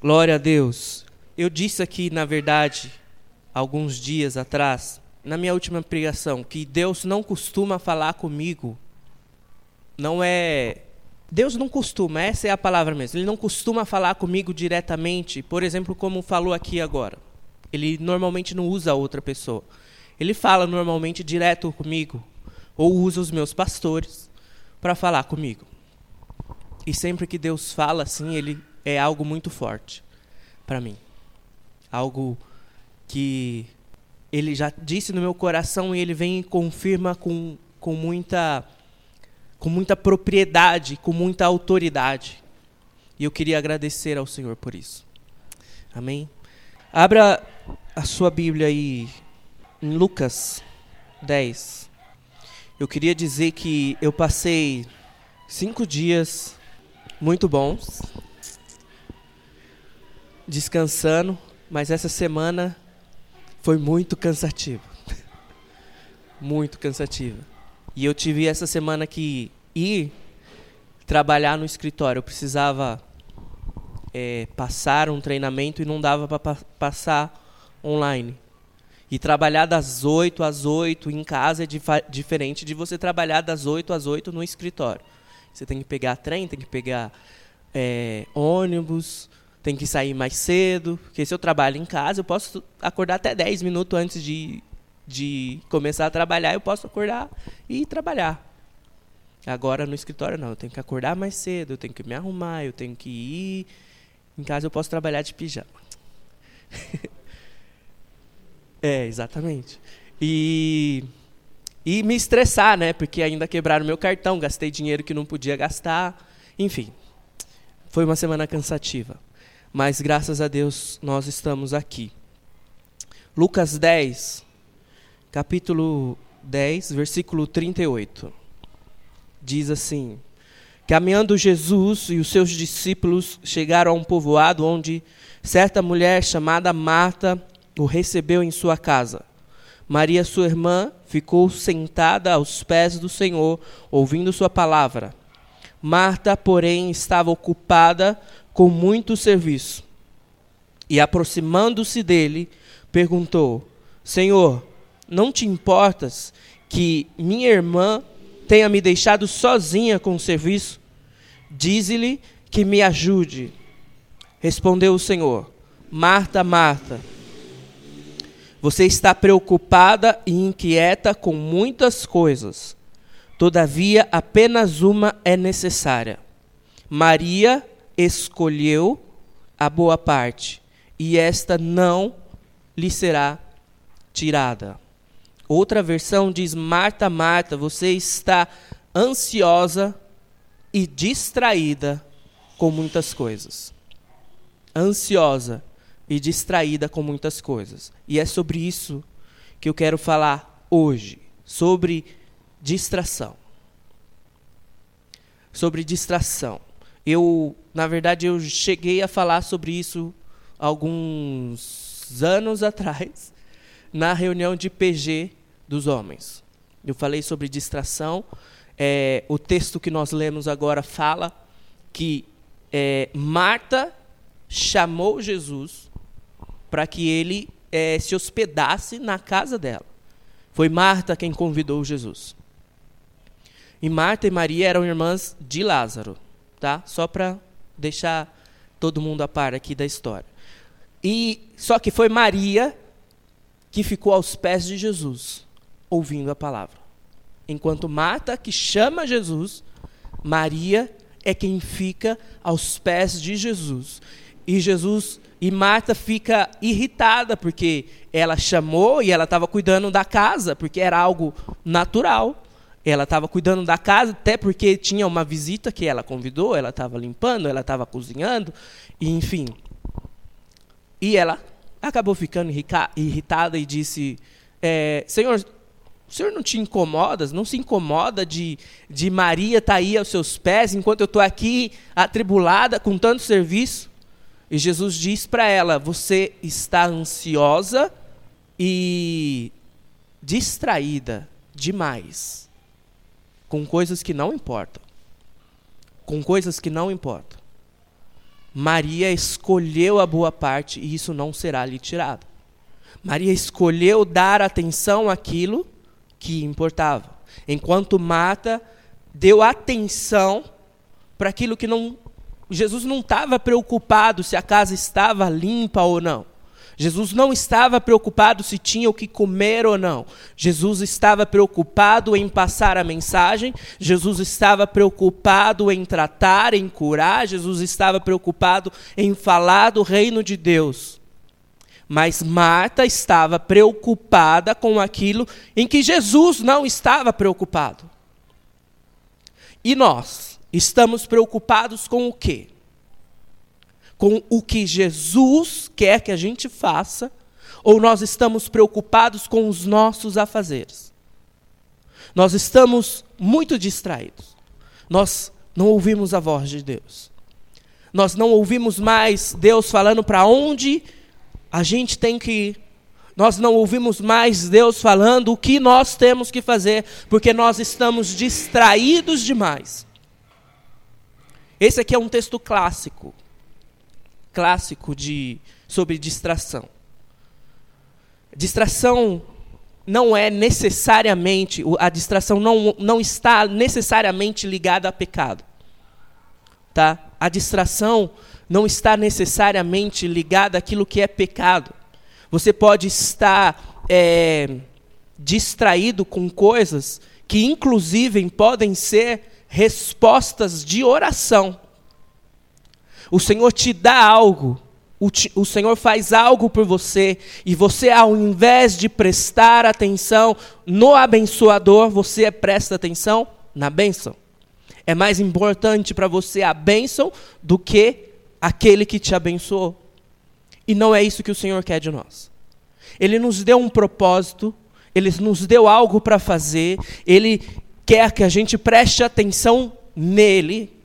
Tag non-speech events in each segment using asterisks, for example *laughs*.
Glória a Deus. Eu disse aqui, na verdade, alguns dias atrás, na minha última pregação, que Deus não costuma falar comigo. Não é. Deus não costuma, essa é a palavra mesmo. Ele não costuma falar comigo diretamente, por exemplo, como falou aqui agora. Ele normalmente não usa outra pessoa. Ele fala normalmente direto comigo, ou usa os meus pastores para falar comigo. E sempre que Deus fala assim, ele é algo muito forte para mim. Algo que ele já disse no meu coração e ele vem e confirma com, com muita com muita propriedade, com muita autoridade. E eu queria agradecer ao Senhor por isso. Amém. Abra a sua Bíblia aí em Lucas 10. Eu queria dizer que eu passei cinco dias muito bons, descansando, mas essa semana foi muito cansativa. *laughs* muito cansativa. E eu tive essa semana que ir trabalhar no escritório. Eu precisava é, passar um treinamento e não dava para pa passar online. E trabalhar das 8 às 8 em casa é diferente de você trabalhar das 8 às 8 no escritório. Você tem que pegar trem, tem que pegar é, ônibus, tem que sair mais cedo. Porque se eu trabalho em casa, eu posso acordar até 10 minutos antes de, de começar a trabalhar, eu posso acordar e trabalhar. Agora no escritório não, eu tenho que acordar mais cedo, eu tenho que me arrumar, eu tenho que ir. Em casa eu posso trabalhar de pijama. *laughs* é, exatamente. E e me estressar, né? Porque ainda quebraram meu cartão, gastei dinheiro que não podia gastar. Enfim, foi uma semana cansativa. Mas graças a Deus nós estamos aqui. Lucas 10, capítulo 10, versículo 38. Diz assim: Caminhando Jesus e os seus discípulos chegaram a um povoado onde certa mulher chamada Marta o recebeu em sua casa. Maria, sua irmã, ficou sentada aos pés do Senhor, ouvindo sua palavra. Marta, porém, estava ocupada com muito serviço. E aproximando-se dele, perguntou: Senhor, não te importas que minha irmã tenha me deixado sozinha com o serviço? Dize-lhe que me ajude. Respondeu o Senhor: Marta, Marta você está preocupada e inquieta com muitas coisas. Todavia, apenas uma é necessária. Maria escolheu a boa parte, e esta não lhe será tirada. Outra versão diz: Marta, Marta, você está ansiosa e distraída com muitas coisas. Ansiosa e distraída com muitas coisas. E é sobre isso que eu quero falar hoje, sobre distração. Sobre distração. Eu, na verdade, eu cheguei a falar sobre isso alguns anos atrás, *laughs* na reunião de PG dos homens. Eu falei sobre distração. É, o texto que nós lemos agora fala que é, Marta chamou Jesus para que ele é, se hospedasse na casa dela. Foi Marta quem convidou Jesus. E Marta e Maria eram irmãs de Lázaro, tá? Só para deixar todo mundo a par aqui da história. E só que foi Maria que ficou aos pés de Jesus, ouvindo a palavra. Enquanto Marta que chama Jesus, Maria é quem fica aos pés de Jesus. E Jesus e Marta fica irritada porque ela chamou e ela estava cuidando da casa, porque era algo natural. Ela estava cuidando da casa, até porque tinha uma visita que ela convidou, ela estava limpando, ela estava cozinhando, e, enfim. E ela acabou ficando irritada e disse: é, Senhor, o senhor não te incomoda, não se incomoda de, de Maria estar tá aí aos seus pés enquanto eu estou aqui atribulada com tanto serviço? E Jesus diz para ela: Você está ansiosa e distraída demais com coisas que não importam. Com coisas que não importam. Maria escolheu a boa parte e isso não será lhe tirado. Maria escolheu dar atenção àquilo que importava, enquanto Marta deu atenção para aquilo que não. Jesus não estava preocupado se a casa estava limpa ou não. Jesus não estava preocupado se tinha o que comer ou não. Jesus estava preocupado em passar a mensagem. Jesus estava preocupado em tratar, em curar. Jesus estava preocupado em falar do reino de Deus. Mas Marta estava preocupada com aquilo em que Jesus não estava preocupado. E nós estamos preocupados com o quê? Com o que Jesus quer que a gente faça, ou nós estamos preocupados com os nossos afazeres? Nós estamos muito distraídos. Nós não ouvimos a voz de Deus. Nós não ouvimos mais Deus falando para onde a gente tem que ir. Nós não ouvimos mais Deus falando o que nós temos que fazer, porque nós estamos distraídos demais. Esse aqui é um texto clássico, clássico de sobre distração. Distração não é necessariamente, a distração não, não está necessariamente ligada a pecado. Tá? A distração não está necessariamente ligada àquilo que é pecado. Você pode estar é, distraído com coisas que, inclusive, podem ser respostas de oração. O Senhor te dá algo, o, te, o, Senhor faz algo por você, e você, ao invés de prestar atenção no abençoador, você presta atenção na bênção. É mais importante para você a bênção do que aquele que te abençoou. E não é isso que o Senhor quer de nós. Ele nos deu um propósito, ele nos deu algo para fazer, ele quer que a gente preste atenção nele,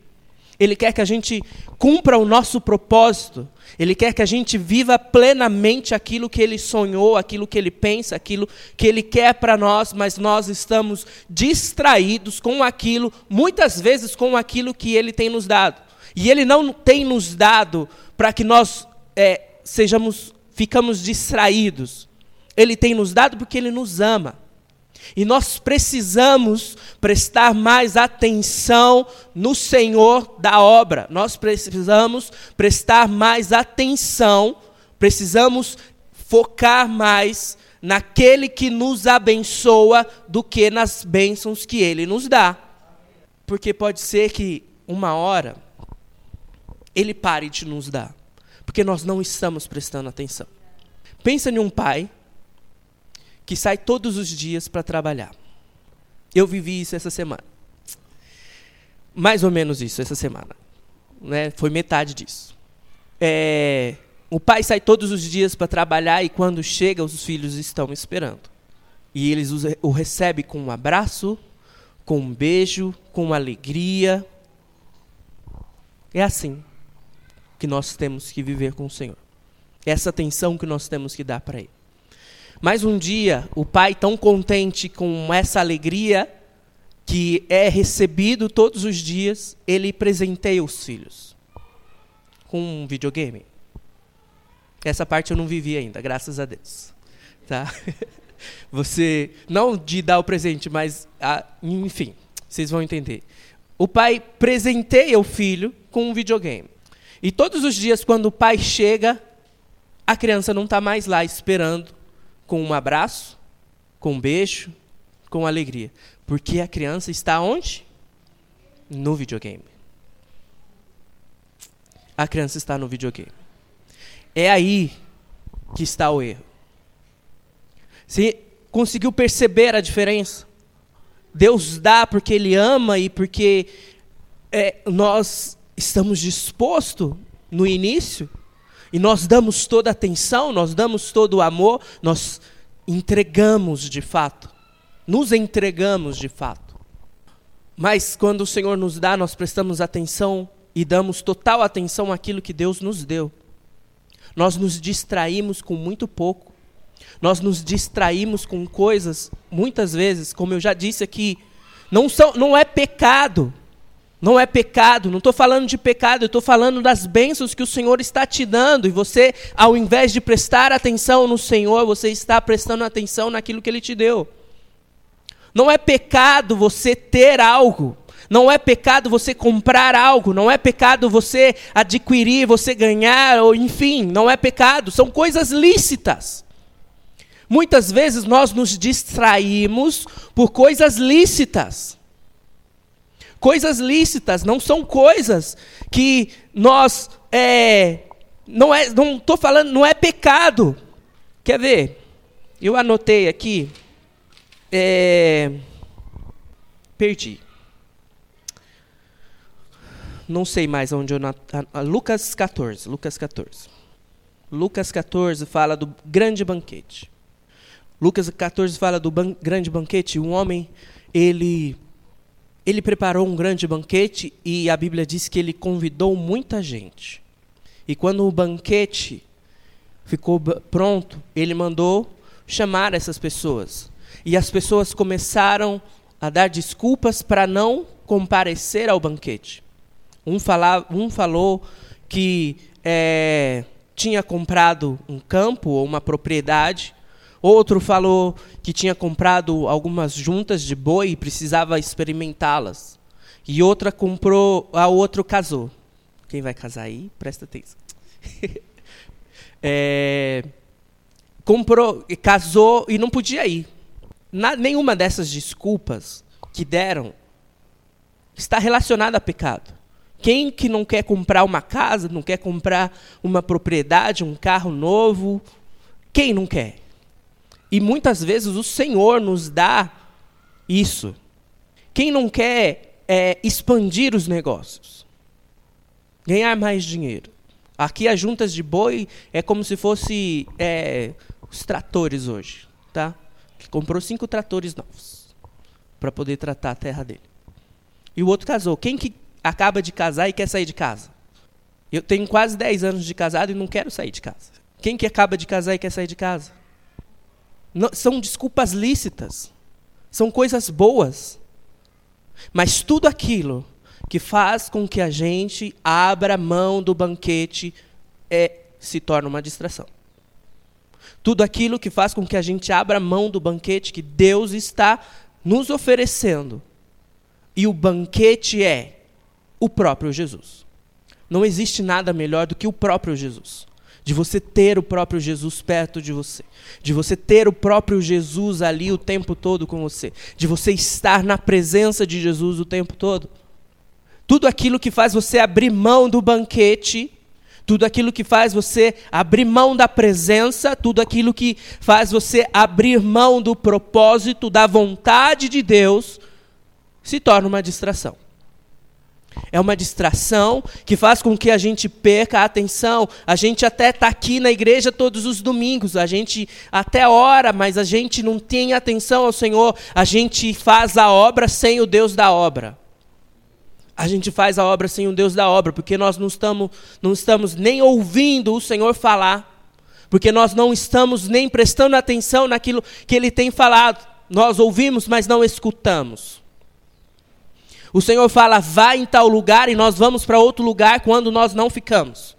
ele quer que a gente cumpra o nosso propósito, ele quer que a gente viva plenamente aquilo que ele sonhou, aquilo que ele pensa, aquilo que ele quer para nós, mas nós estamos distraídos com aquilo, muitas vezes com aquilo que ele tem nos dado. E Ele não tem nos dado para que nós é, sejamos, ficamos distraídos. Ele tem nos dado porque Ele nos ama. E nós precisamos prestar mais atenção no Senhor da obra. Nós precisamos prestar mais atenção, precisamos focar mais naquele que nos abençoa do que nas bênçãos que ele nos dá. Porque pode ser que uma hora ele pare de nos dar. Porque nós não estamos prestando atenção. Pensa em um pai que sai todos os dias para trabalhar. Eu vivi isso essa semana. Mais ou menos isso essa semana. Né? Foi metade disso. É, o pai sai todos os dias para trabalhar e quando chega, os filhos estão esperando. E eles o recebem com um abraço, com um beijo, com alegria. É assim que nós temos que viver com o Senhor. Essa atenção que nós temos que dar para Ele. Mas um dia, o pai, tão contente com essa alegria que é recebido todos os dias, ele presenteia os filhos com um videogame. Essa parte eu não vivi ainda, graças a Deus. Tá? *laughs* Você, não de dar o presente, mas, ah, enfim, vocês vão entender. O pai presenteia o filho com um videogame. E todos os dias, quando o pai chega, a criança não está mais lá esperando com um abraço, com um beijo, com alegria. Porque a criança está onde? No videogame. A criança está no videogame. É aí que está o erro. Você conseguiu perceber a diferença? Deus dá porque Ele ama e porque é, nós estamos dispostos no início e nós damos toda a atenção, nós damos todo o amor, nós entregamos de fato, nos entregamos de fato. Mas quando o Senhor nos dá, nós prestamos atenção e damos total atenção àquilo que Deus nos deu. Nós nos distraímos com muito pouco. Nós nos distraímos com coisas, muitas vezes, como eu já disse aqui, não, são, não é pecado Não é pecado, não estou falando de pecado, eu estou falando das bênçãos que o Senhor está te dando. E você, ao invés de prestar atenção no Senhor, você está prestando atenção naquilo que Ele te deu. Não é pecado você ter algo. Não é pecado você comprar algo, não é pecado você adquirir, você ganhar, ou enfim, não é pecado, são coisas lícitas. Muitas vezes nós nos distraímos por coisas lícitas. Coisas lícitas não são coisas que nós é, não é, não estou falando, não é pecado. Quer ver? Eu anotei aqui. É, perdi. Não sei mais onde eu. Lucas 14. Lucas 14. Lucas 14 fala do grande banquete. Lucas 14 fala do ban grande banquete. Um homem, ele ele preparou um grande banquete e a Bíblia diz que ele convidou muita gente. E quando o banquete ficou pronto, ele mandou chamar essas pessoas. E as pessoas começaram a dar desculpas para não comparecer ao banquete. Um, um falou que é, tinha comprado um campo ou uma propriedade Outro falou que tinha comprado algumas juntas de boi e precisava experimentá-las. E outra comprou, a outro casou. Quem vai casar aí, presta atenção. *laughs* é, comprou, casou e não podia ir. Na, nenhuma dessas desculpas que deram está relacionada a pecado. Quem que não quer comprar uma casa, não quer comprar uma propriedade, um carro novo? Quem não quer? E muitas vezes o Senhor nos dá isso. Quem não quer é, expandir os negócios? Ganhar mais dinheiro. Aqui as juntas de boi é como se fosse é, os tratores hoje, tá? Ele comprou cinco tratores novos para poder tratar a terra dele. E o outro casou. Quem que acaba de casar e quer sair de casa? Eu tenho quase 10 anos de casado e não quero sair de casa. Quem que acaba de casar e quer sair de casa? Não, são desculpas lícitas, são coisas boas. Mas tudo aquilo que faz com que a gente abra mão do banquete é, se torna uma distração. Tudo aquilo que faz com que a gente abra mão do banquete que Deus está nos oferecendo. E o banquete é o próprio Jesus. Não existe nada melhor do que o próprio Jesus de você ter o próprio Jesus perto de você, de você ter o próprio Jesus ali o tempo todo com você, de você estar na presença de Jesus o tempo todo. Tudo aquilo que faz você abrir mão do banquete, tudo aquilo que faz você abrir mão da presença, tudo aquilo que faz você abrir mão do propósito, da vontade de Deus, se torna uma distração. É uma distração que faz com que a gente perca a atenção. A gente até está aqui na igreja todos os domingos, a gente até ora, mas a gente não tem atenção ao Senhor. A gente faz a obra sem o Deus da obra. A gente faz a obra sem o Deus da obra, porque nós não estamos, não estamos nem ouvindo o Senhor falar, porque nós não estamos nem prestando atenção naquilo que Ele tem falado. Nós ouvimos, mas não escutamos. O Senhor fala, vá em tal lugar e nós vamos para outro lugar quando nós não ficamos.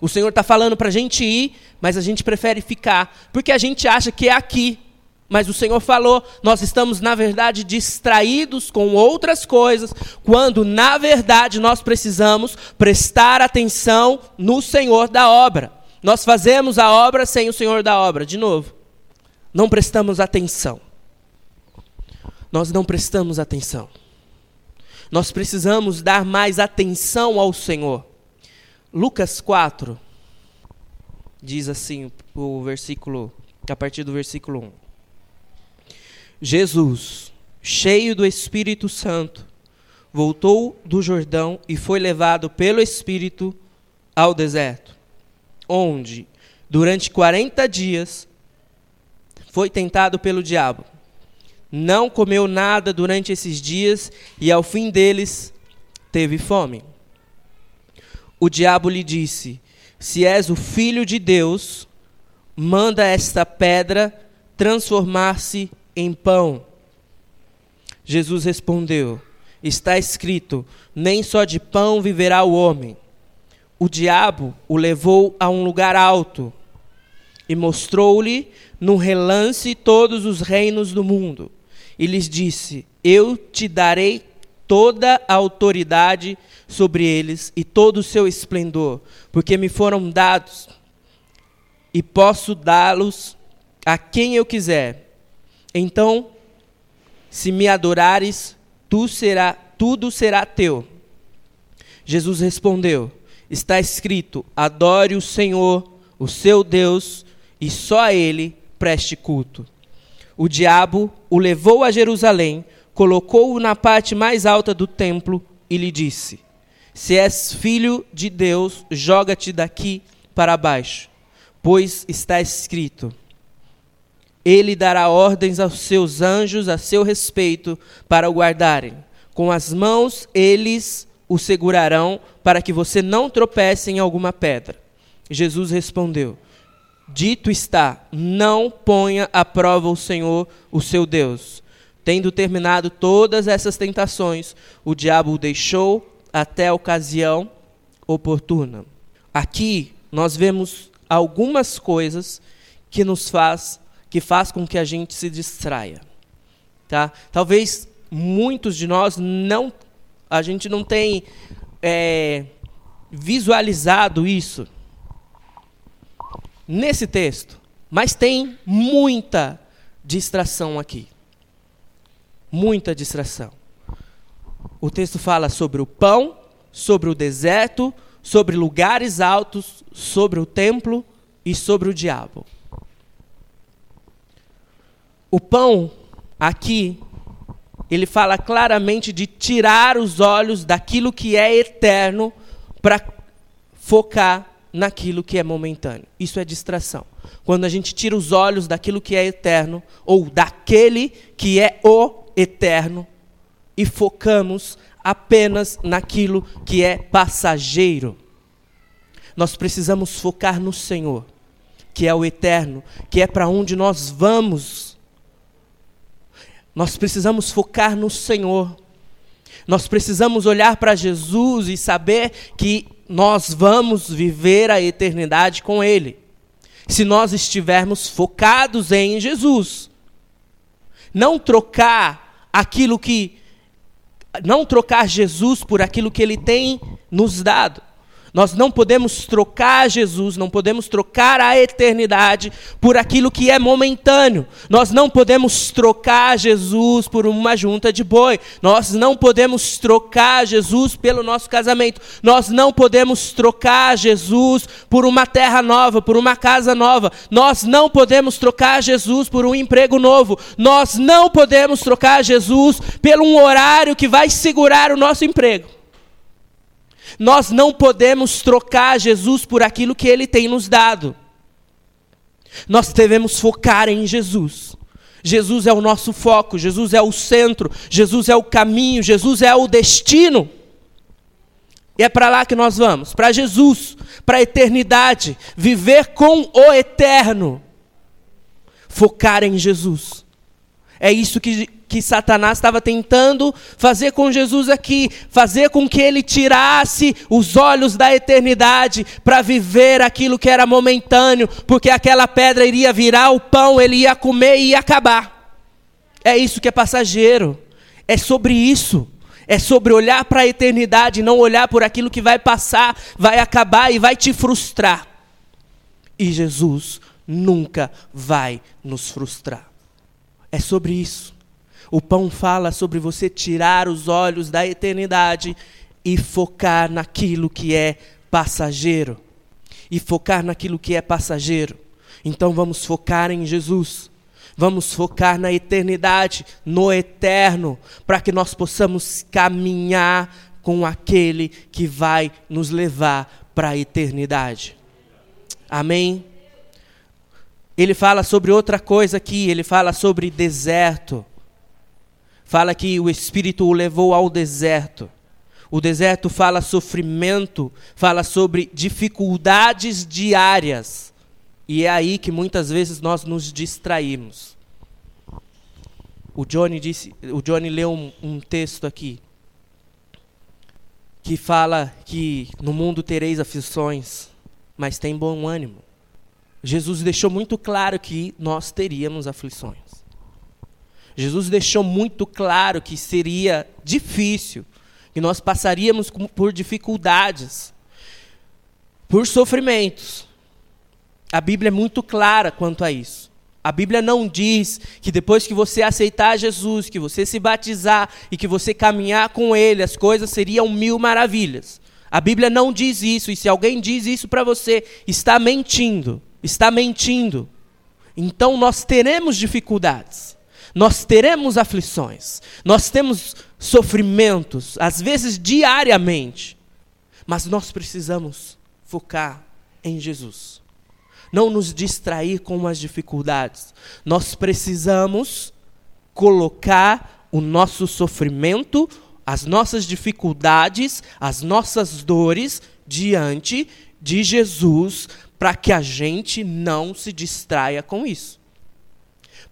O Senhor está falando para a gente ir, mas a gente prefere ficar, porque a gente acha que é aqui. Mas o Senhor falou, nós estamos, na verdade, distraídos com outras coisas, quando, na verdade, nós precisamos prestar atenção no Senhor da obra. Nós fazemos a obra sem o Senhor da obra. De novo, não prestamos atenção. Nós não prestamos atenção. Nós precisamos dar mais atenção ao Senhor. Lucas 4 diz assim, o versículo, a partir do versículo 1. Jesus, cheio do Espírito Santo, voltou do Jordão e foi levado pelo Espírito ao deserto, onde, durante 40 dias, foi tentado pelo diabo não comeu nada durante esses dias e ao fim deles teve fome. O diabo lhe disse: Se és o filho de Deus, manda esta pedra transformar-se em pão. Jesus respondeu: está escrito: nem só de pão viverá o homem. O diabo o levou a um lugar alto e mostrou-lhe num relance todos os reinos do mundo. E lhes disse: Eu te darei toda a autoridade sobre eles e todo o seu esplendor, porque me foram dados e posso dá-los a quem eu quiser. Então, se me adorares, tu será, tudo será teu. Jesus respondeu: Está escrito: Adore o Senhor, o seu Deus, e só a ele preste culto. O diabo o levou a Jerusalém, colocou-o na parte mais alta do templo e lhe disse: Se és filho de Deus, joga-te daqui para baixo, pois está escrito: Ele dará ordens aos seus anjos a seu respeito para o guardarem. Com as mãos eles o segurarão para que você não tropece em alguma pedra. Jesus respondeu: Dito está: não ponha à prova o Senhor, o seu Deus. Tendo terminado todas essas tentações, o diabo o deixou até a ocasião oportuna. Aqui nós vemos algumas coisas que nos faz que faz com que a gente se distraia. Tá? Talvez muitos de nós não a gente não tem é, visualizado isso nesse texto, mas tem muita distração aqui. Muita distração. O texto fala sobre o pão, sobre o deserto, sobre lugares altos, sobre o templo e sobre o diabo. O pão, aqui, ele fala claramente de tirar os olhos daquilo que é eterno para focar naquilo que é momentâneo. Isso é distração. Quando a gente tira os olhos daquilo que é eterno, ou daquele que é o eterno, e focamos apenas naquilo que é passageiro. Nós precisamos focar no Senhor, que é o eterno, que é para onde nós vamos. Nós precisamos focar no Senhor. Nós precisamos olhar para Jesus e saber que nós vamos viver a eternidade com Ele. Se nós estivermos focados em Jesus. Não trocar aquilo que. Não trocar Jesus por aquilo que Ele tem nos dado. Nós não podemos trocar Jesus, não podemos trocar a eternidade por aquilo que é momentâneo. Nós não podemos trocar Jesus por uma junta de boi. Nós não podemos trocar Jesus pelo nosso casamento. Nós não podemos trocar Jesus por uma terra nova, por uma casa nova. Nós não podemos trocar Jesus por um emprego novo. Nós não podemos trocar Jesus pelo um horário que vai segurar o nosso emprego. Nós não podemos trocar Jesus por aquilo que ele tem nos dado. Nós devemos focar em Jesus. Jesus é o nosso foco, Jesus é o centro, Jesus é o caminho, Jesus é o destino. E é para lá que nós vamos, para Jesus, para a eternidade, viver com o eterno. Focar em Jesus. É isso que que Satanás estava tentando fazer com Jesus aqui, fazer com que ele tirasse os olhos da eternidade para viver aquilo que era momentâneo, porque aquela pedra iria virar o pão, ele ia comer e ia acabar. É isso que é passageiro. É sobre isso. É sobre olhar para a eternidade, não olhar por aquilo que vai passar, vai acabar e vai te frustrar. E Jesus nunca vai nos frustrar. É sobre isso. O pão fala sobre você tirar os olhos da eternidade e focar naquilo que é passageiro. E focar naquilo que é passageiro. Então vamos focar em Jesus. Vamos focar na eternidade, no eterno, para que nós possamos caminhar com aquele que vai nos levar para a eternidade. Amém? Ele fala sobre outra coisa aqui, ele fala sobre deserto fala que o Espírito o levou ao deserto. O deserto fala sofrimento, fala sobre dificuldades diárias. E é aí que muitas vezes nós nos distraímos. O Johnny disse, o Johnny leu um, um texto aqui que fala que no mundo tereis aflições, mas tem bom ânimo. Jesus deixou muito claro que nós teríamos aflições. Jesus deixou muito claro que seria difícil, que nós passaríamos por dificuldades, por sofrimentos. A Bíblia é muito clara quanto a isso. A Bíblia não diz que depois que você aceitar Jesus, que você se batizar e que você caminhar com Ele, as coisas seriam mil maravilhas. A Bíblia não diz isso, e se alguém diz isso para você, está mentindo. Está mentindo. Então nós teremos dificuldades, nós teremos aflições, nós temos sofrimentos, às vezes diariamente, mas nós precisamos focar em Jesus não nos distrair com as dificuldades. Nós precisamos colocar o nosso sofrimento, as nossas dificuldades, as nossas dores diante de Jesus, para que a gente não se distraia com isso.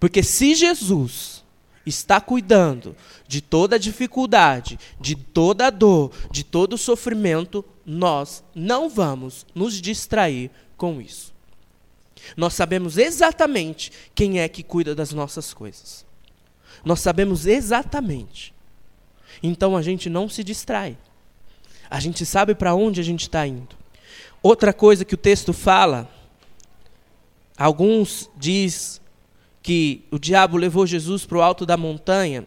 Porque se Jesus está cuidando de toda dificuldade, de toda a dor, de todo o sofrimento, nós não vamos nos distrair com isso. Nós sabemos exatamente quem é que cuida das nossas coisas. Nós sabemos exatamente. Então a gente não se distrai. A gente sabe para onde a gente está indo. Outra coisa que o texto fala, alguns diz que o diabo levou Jesus para o alto da montanha.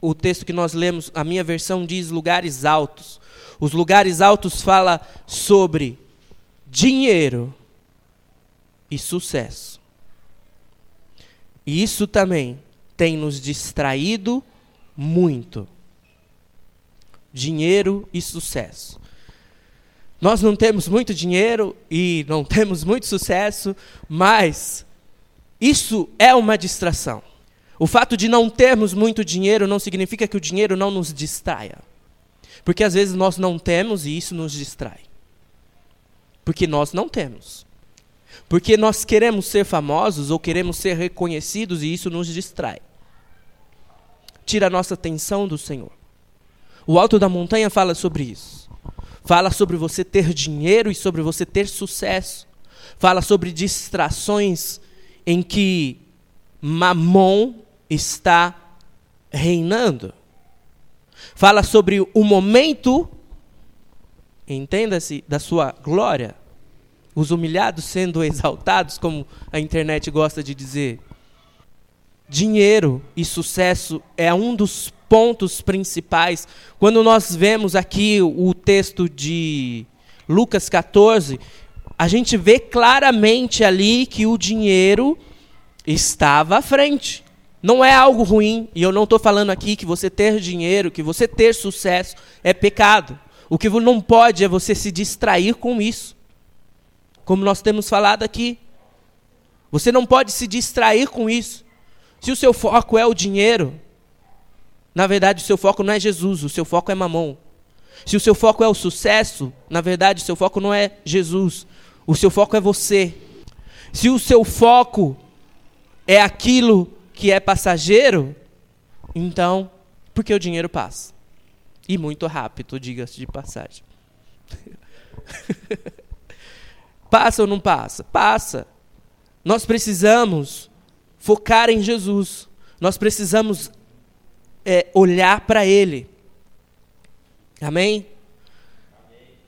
O texto que nós lemos, a minha versão diz lugares altos. Os lugares altos fala sobre dinheiro, e sucesso. E isso também tem nos distraído muito. Dinheiro e sucesso. Nós não temos muito dinheiro e não temos muito sucesso, mas isso é uma distração. O fato de não termos muito dinheiro não significa que o dinheiro não nos distraia. Porque às vezes nós não temos e isso nos distrai. Porque nós não temos. Porque nós queremos ser famosos ou queremos ser reconhecidos e isso nos distrai. Tira a nossa atenção do Senhor. O alto da montanha fala sobre isso. Fala sobre você ter dinheiro e sobre você ter sucesso. Fala sobre distrações em que Mamon está reinando. Fala sobre o momento, entenda-se, da sua glória os humilhados sendo exaltados, como a internet gosta de dizer. Dinheiro e sucesso é um dos pontos principais. Quando nós vemos aqui o texto de Lucas 14, a gente vê claramente ali que o dinheiro estava à frente. Não é algo ruim, e eu não estou falando aqui que você ter dinheiro, que você ter sucesso é pecado. O que não pode é você se distrair com isso como nós temos falado aqui. Você não pode se distrair com isso. Se o seu foco é o dinheiro, na verdade o seu foco não é Jesus, o seu foco é Mamon. Se o seu foco é o sucesso, na verdade o seu foco não é Jesus, o seu foco é você. Se o seu foco é aquilo que é passageiro, então, porque o dinheiro passa. E muito rápido, diga-se de passagem. *laughs* Passa ou não passa? Passa. Nós precisamos focar em Jesus. Nós precisamos é, olhar para Ele. Amém?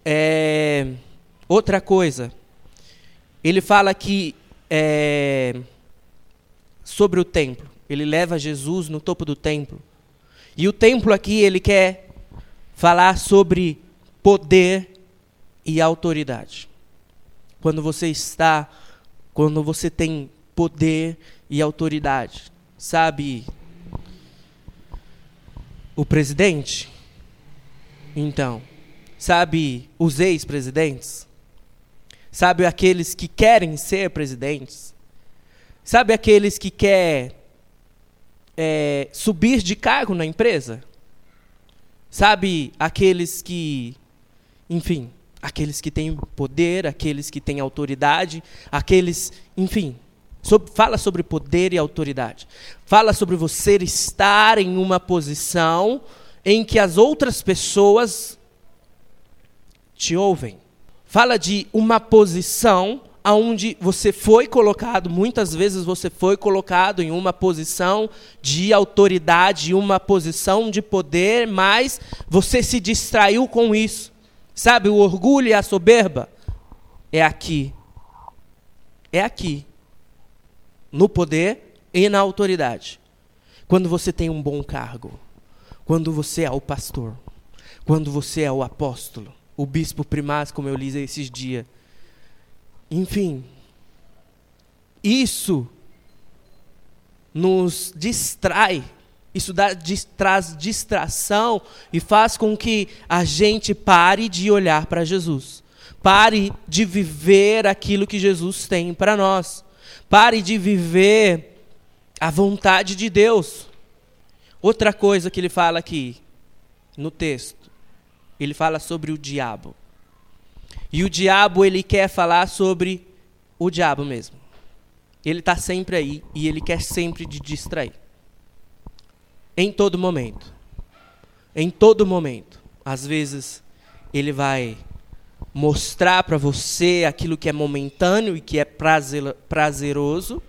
É, outra coisa. Ele fala que é, sobre o templo. Ele leva Jesus no topo do templo. E o templo aqui ele quer falar sobre poder e autoridade quando você está, quando você tem poder e autoridade. Sabe o presidente? Então, sabe os ex-presidentes? Sabe aqueles que querem ser presidentes? Sabe aqueles que querem é, subir de cargo na empresa? Sabe aqueles que, enfim, aqueles que têm poder, aqueles que têm autoridade, aqueles, enfim, fala sobre poder e autoridade. Fala sobre você estar em uma posição em que as outras pessoas te ouvem. Fala de uma posição aonde você foi colocado, muitas vezes você foi colocado em uma posição de autoridade, uma posição de poder, mas você se distraiu com isso. Sabe, o orgulho e a soberba é aqui. É aqui. No poder e na autoridade. Quando você tem um bom cargo, quando você é o pastor, quando você é o apóstolo, o bispo primaz, como eu li esses dias, enfim, isso nos distrai, isso dá, traz distração e faz com que a gente pare de olhar para Jesus. Pare de viver aquilo que Jesus tem para nós. Pare de viver a vontade de Deus. Outra coisa que ele fala aqui no texto, ele fala sobre o diabo. E o diabo, ele quer falar sobre o diabo mesmo. Ele está sempre aí e ele quer sempre te distrair. Em todo momento. Em todo momento. Às vezes, ele vai mostrar para você aquilo que é momentâneo e que é prazeroso.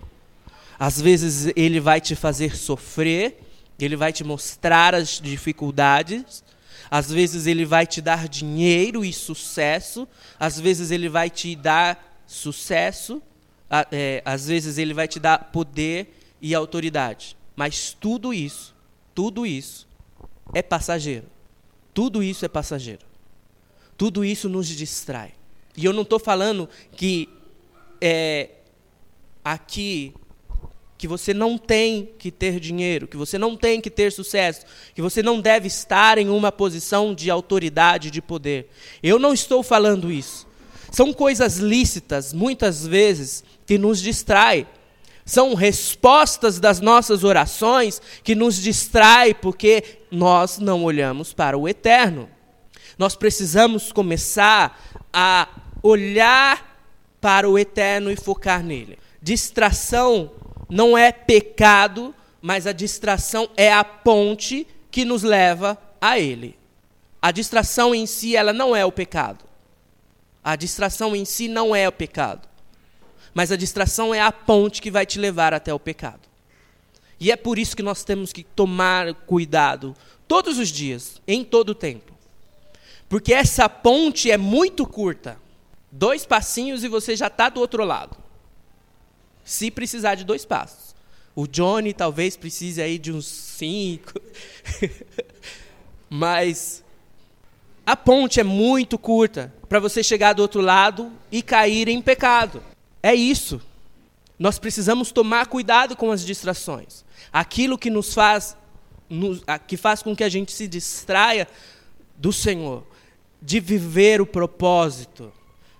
Às vezes, ele vai te fazer sofrer. Ele vai te mostrar as dificuldades. Às vezes ele vai te dar dinheiro e sucesso, às vezes ele vai te dar sucesso, é, às vezes ele vai te dar poder e autoridade. Mas tudo isso, tudo isso é passageiro. Tudo isso é passageiro. Tudo isso nos distrai. E eu não estou falando que é, aqui que você não tem que ter dinheiro, que você não tem que ter sucesso, que você não deve estar em uma posição de autoridade, de poder. Eu não estou falando isso. São coisas lícitas, muitas vezes, que nos distraem. São respostas das nossas orações que nos distrai porque nós não olhamos para o eterno. Nós precisamos começar a olhar para o eterno e focar nele. Distração não é pecado, mas a distração é a ponte que nos leva a ele. A distração em si, ela não é o pecado. A distração em si não é o pecado. Mas a distração é a ponte que vai te levar até o pecado. E é por isso que nós temos que tomar cuidado todos os dias, em todo o tempo. Porque essa ponte é muito curta. Dois passinhos e você já está do outro lado se precisar de dois passos. O Johnny talvez precise aí de uns cinco. *laughs* Mas a ponte é muito curta para você chegar do outro lado e cair em pecado. É isso. Nós precisamos tomar cuidado com as distrações. Aquilo que nos faz, nos, que faz com que a gente se distraia do Senhor, de viver o propósito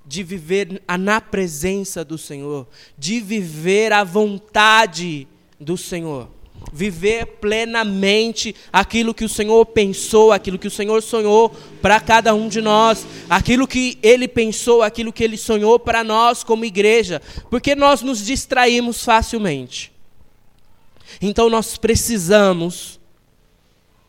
de viver na presença do Senhor, de viver a vontade do Senhor, viver plenamente aquilo que o Senhor pensou, aquilo que o Senhor sonhou para cada um de nós, aquilo que Ele pensou, aquilo que Ele sonhou para nós como igreja, porque nós nos distraímos facilmente. Então nós precisamos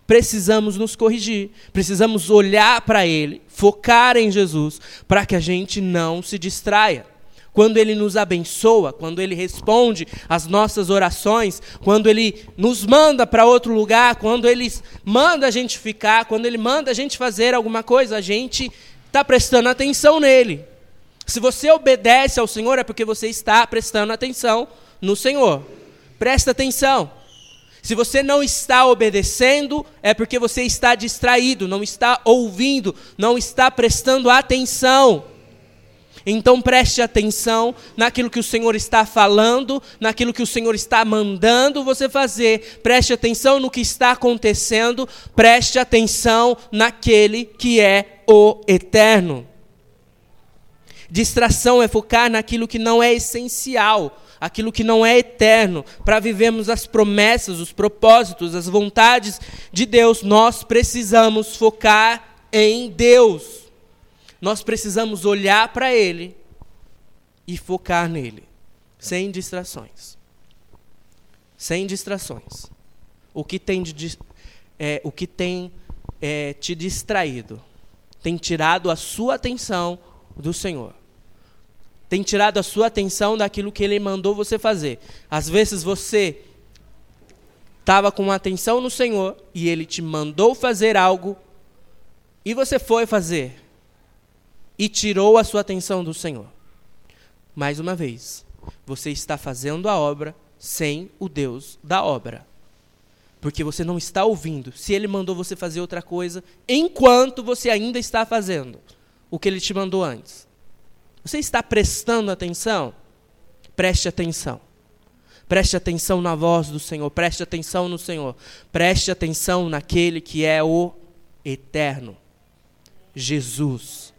precisamos nos corrigir, precisamos olhar para Ele, focar em Jesus, para que a gente não se distraia. Quando Ele nos abençoa, quando Ele responde às nossas orações, quando Ele nos manda para outro lugar, quando Ele manda a gente ficar, quando Ele manda a gente fazer alguma coisa, a gente está prestando atenção nele. Se você obedece ao Senhor, é porque você está prestando atenção no Senhor. Presta atenção. Se você não está obedecendo, é porque você está distraído, não está ouvindo, não está prestando atenção. Então preste atenção naquilo que o Senhor está falando, naquilo que o Senhor está mandando você fazer. Preste atenção no que está acontecendo, preste atenção naquele que é o eterno. Distração é focar naquilo que não é essencial aquilo que não é eterno, para vivermos as promessas, os propósitos, as vontades de Deus, nós precisamos focar em Deus. Nós precisamos olhar para Ele e focar nele, sem distrações. Sem distrações. O que tem, de, é, o que tem é, te distraído tem tirado a sua atenção do Senhor. Tem tirado a sua atenção daquilo que Ele mandou você fazer. Às vezes você estava com atenção no Senhor e Ele te mandou fazer algo e você foi fazer e tirou a sua atenção do Senhor. Mais uma vez, você está fazendo a obra sem o Deus da obra. Porque você não está ouvindo. Se ele mandou você fazer outra coisa, enquanto você ainda está fazendo o que ele te mandou antes. Você está prestando atenção? Preste atenção. Preste atenção na voz do Senhor, preste atenção no Senhor, preste atenção naquele que é o eterno. Jesus.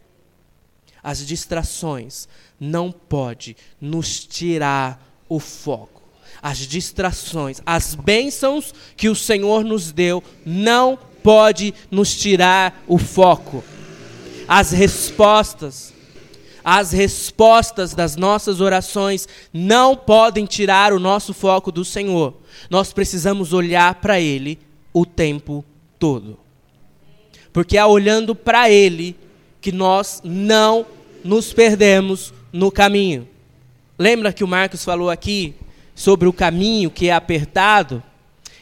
As distrações não pode nos tirar o foco. As distrações, as bênçãos que o Senhor nos deu não pode nos tirar o foco. As respostas as respostas das nossas orações não podem tirar o nosso foco do Senhor. Nós precisamos olhar para Ele o tempo todo. Porque é olhando para Ele que nós não nos perdemos no caminho. Lembra que o Marcos falou aqui sobre o caminho que é apertado?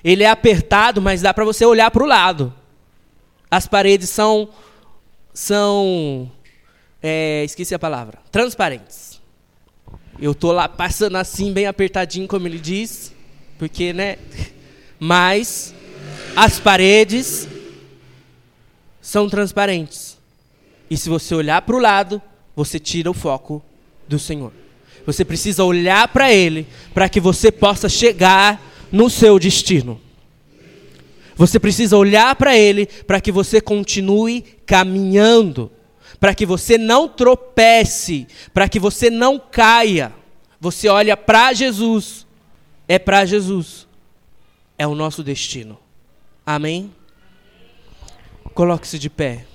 Ele é apertado, mas dá para você olhar para o lado. As paredes são são é, esqueci a palavra, transparentes. Eu tô lá passando assim, bem apertadinho, como ele diz, porque, né? *laughs* Mas as paredes são transparentes. E se você olhar para o lado, você tira o foco do Senhor. Você precisa olhar para Ele para que você possa chegar no seu destino. Você precisa olhar para Ele para que você continue caminhando para que você não tropece, para que você não caia. Você olha para Jesus, é para Jesus, é o nosso destino. Amém? Coloque-se de pé.